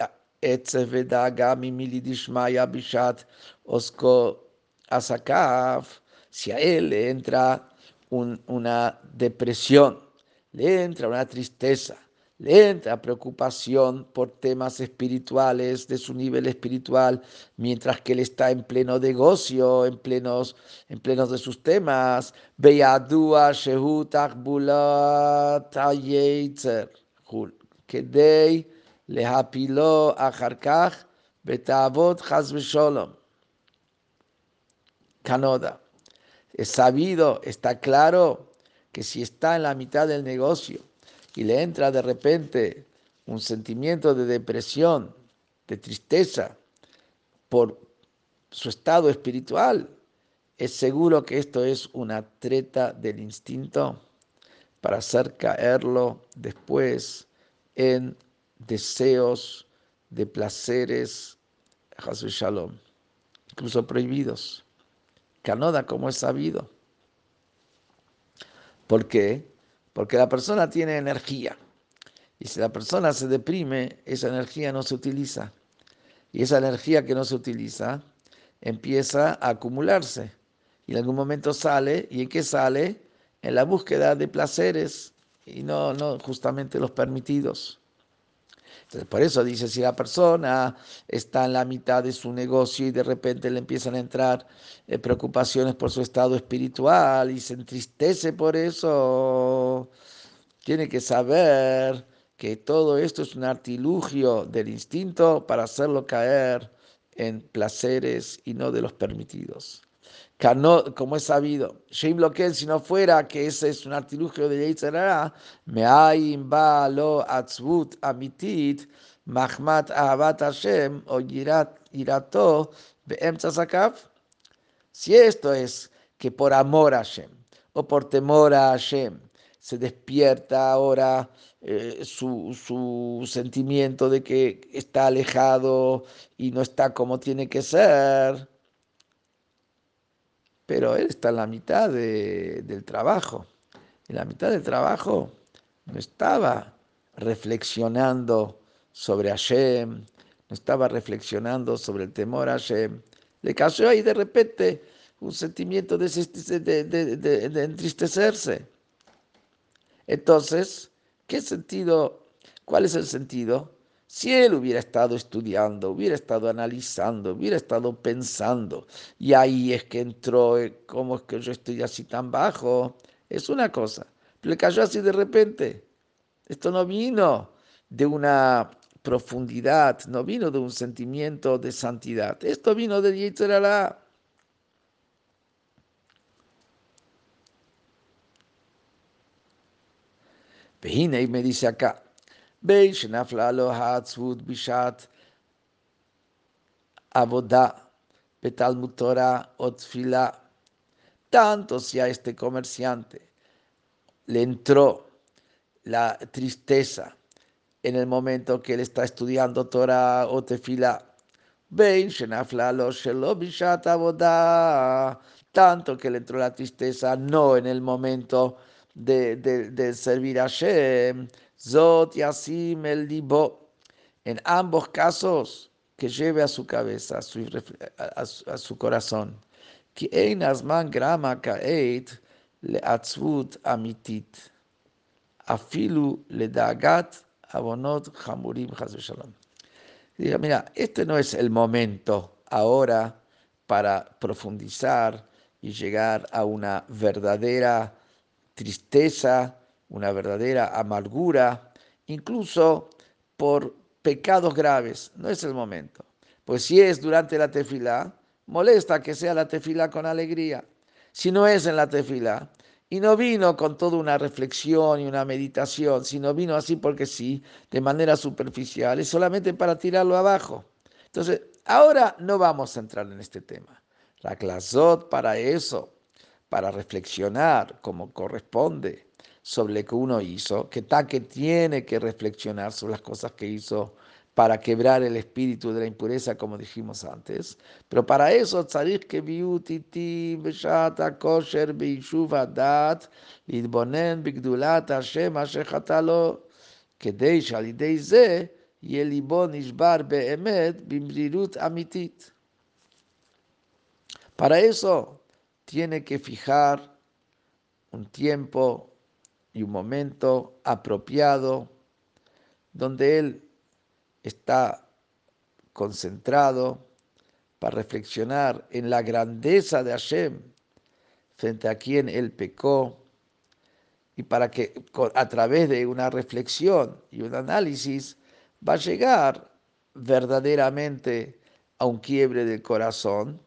si a él le entra una depresión, le entra una tristeza, le entra preocupación por temas espirituales, de su nivel espiritual, mientras que él está en pleno negocio, en plenos, en plenos de sus temas. כדי להפילו אחר כך בתאוות חס ושלום. Canoda. Es sabido, está claro que si está en la mitad del negocio y le entra de repente un sentimiento de depresión, de tristeza por su estado espiritual, es seguro que esto es una treta del instinto para hacer caerlo después en deseos de placeres, Shalom, incluso prohibidos. Canoda, como es sabido. ¿Por qué? Porque la persona tiene energía. Y si la persona se deprime, esa energía no se utiliza. Y esa energía que no se utiliza empieza a acumularse. Y en algún momento sale. ¿Y en qué sale? En la búsqueda de placeres y no, no justamente los permitidos. Entonces, por eso dice, si la persona está en la mitad de su negocio y de repente le empiezan a entrar eh, preocupaciones por su estado espiritual y se entristece por eso, tiene que saber que todo esto es un artilugio del instinto para hacerlo caer en placeres y no de los permitidos como es sabido, si no fuera que ese es un artilugio de Yetzerara, me hay lo atzvut amitit, mahmat ahabat Hashem, o irato be'emtza Si esto es que por amor a Hashem, o por temor a Hashem, se despierta ahora eh, su, su, sentimiento de que está alejado y no está como tiene que ser, pero él está en la mitad del trabajo. En la mitad del trabajo no estaba reflexionando sobre Hashem, no estaba reflexionando sobre el temor a Hashem. Le cayó ahí de repente un sentimiento de, de entristecerse. Entonces, ¿qué sentido? ¿Cuál es el sentido? Si él hubiera estado estudiando, hubiera estado analizando, hubiera estado pensando, y ahí es que entró, eh, ¿cómo es que yo estoy así tan bajo? Es una cosa, pero le cayó así de repente. Esto no vino de una profundidad, no vino de un sentimiento de santidad. Esto vino de Yitzhak. y me dice acá, בין שנפלה לו העצבות בשעת עבודה בתלמוד תורה o tfila, tanto si a este comerciante le entró la tristeza en el momento que él está estudiando Torah o tefila, בין שנפלה לו שלא בשעת עבודה, tanto que le entró la tristeza no en el momento de, de, de servir a Shem, Zot Yasim el Dibo. En ambos casos, que lleve a su cabeza, a su, a su, a su corazón. Que ein asman grama kaeit le atzvut amitit. Afilu le dagat abonot hamurim shalom. Diga, mira, este no es el momento ahora para profundizar y llegar a una verdadera tristeza una verdadera amargura, incluso por pecados graves. No es el momento. Pues si es durante la tefilá, molesta que sea la tefilá con alegría. Si no es en la tefilá, y no vino con toda una reflexión y una meditación, sino vino así porque sí, de manera superficial, es solamente para tirarlo abajo. Entonces, ahora no vamos a entrar en este tema. La clasot para eso, para reflexionar como corresponde, sobre lo que uno hizo, que que tiene que reflexionar sobre las cosas que hizo para quebrar el espíritu de la impureza, como dijimos antes. Pero para eso, tzarich que biutiti beshata kosher beishuv dat lidbonen bigdulat Hashem asher chatalo, כדי שעל ידי זה יהיה ליבו נשבר באמת במרירות אמיתית. Para eso tiene que fijar un tiempo y un momento apropiado donde él está concentrado para reflexionar en la grandeza de Hashem frente a quien él pecó y para que a través de una reflexión y un análisis va a llegar verdaderamente a un quiebre del corazón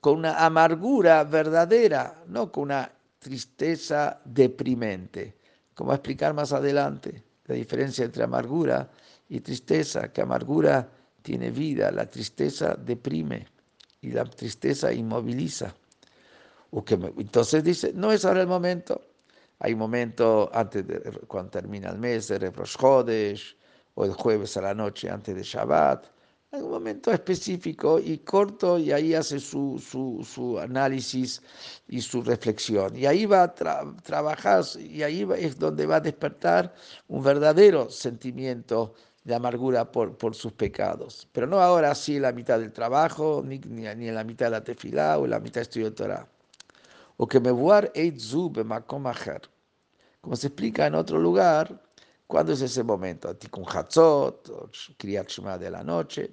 con una amargura verdadera, no con una tristeza deprimente como a explicar más adelante, la diferencia entre amargura y tristeza, que amargura tiene vida, la tristeza deprime y la tristeza inmoviliza. O que, entonces dice, no es ahora el momento. Hay un momento antes de cuando termina el mes de Rosh Chodesh, o el jueves a la noche antes de Shabbat, en un momento específico y corto y ahí hace su, su, análisis y su reflexión. Y ahí va a trabajar y ahí es donde va a despertar un verdadero sentimiento de amargura por, por sus pecados. Pero no ahora sí en la mitad del trabajo, ni, ni, en la mitad de la tefilá o en la mitad de estudio de Torah. O que me vuar como se explica en otro lugar, ¿Cuándo es ese momento? Tikkun Hatzot, Kriyat Shema de la noche.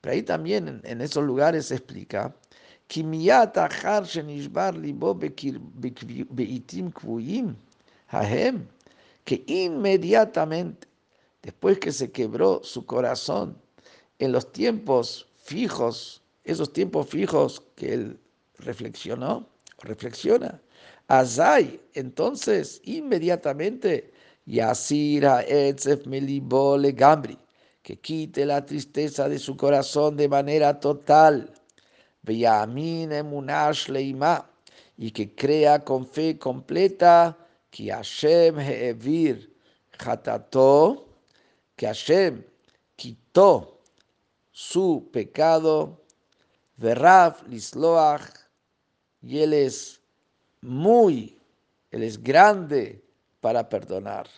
Pero ahí también en, esos lugares se explica que que inmediatamente después que se quebró su corazón en los tiempos fijos, esos tiempos fijos que él reflexionó, reflexiona, entonces inmediatamente, Yasira Etzef Melibole Gambri, que quite la tristeza de su corazón de manera total. y que crea con fe completa que Hashem Heevir Hatato, que Hashem quitó su pecado, Verrav Lisloach, y Él es muy, Él es grande para perdonar.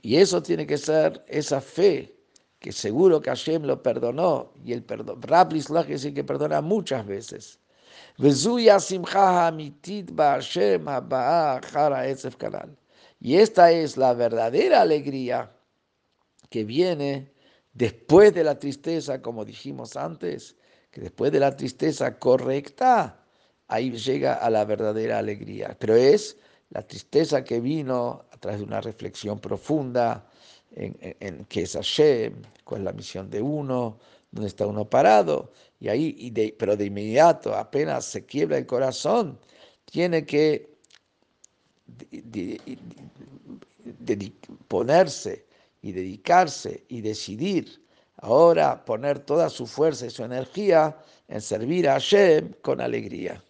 Y eso tiene que ser esa fe, que seguro que Hashem lo perdonó, y el perdón, Rab Lisloach es que perdona muchas veces. Y esta es la verdadera alegría que viene después de la tristeza, como dijimos antes, que después de la tristeza correcta, ahí llega a la verdadera alegría. Pero es la tristeza que vino a través de una reflexión profunda en, en, qué es Hashem, cuál es la misión de uno, dónde está uno parado. Y ahí, y de, pero de inmediato, apenas se quiebra el corazón, tiene que ponerse y dedicarse y decidir ahora poner toda su fuerza y su energía en servir a Hashem con alegría.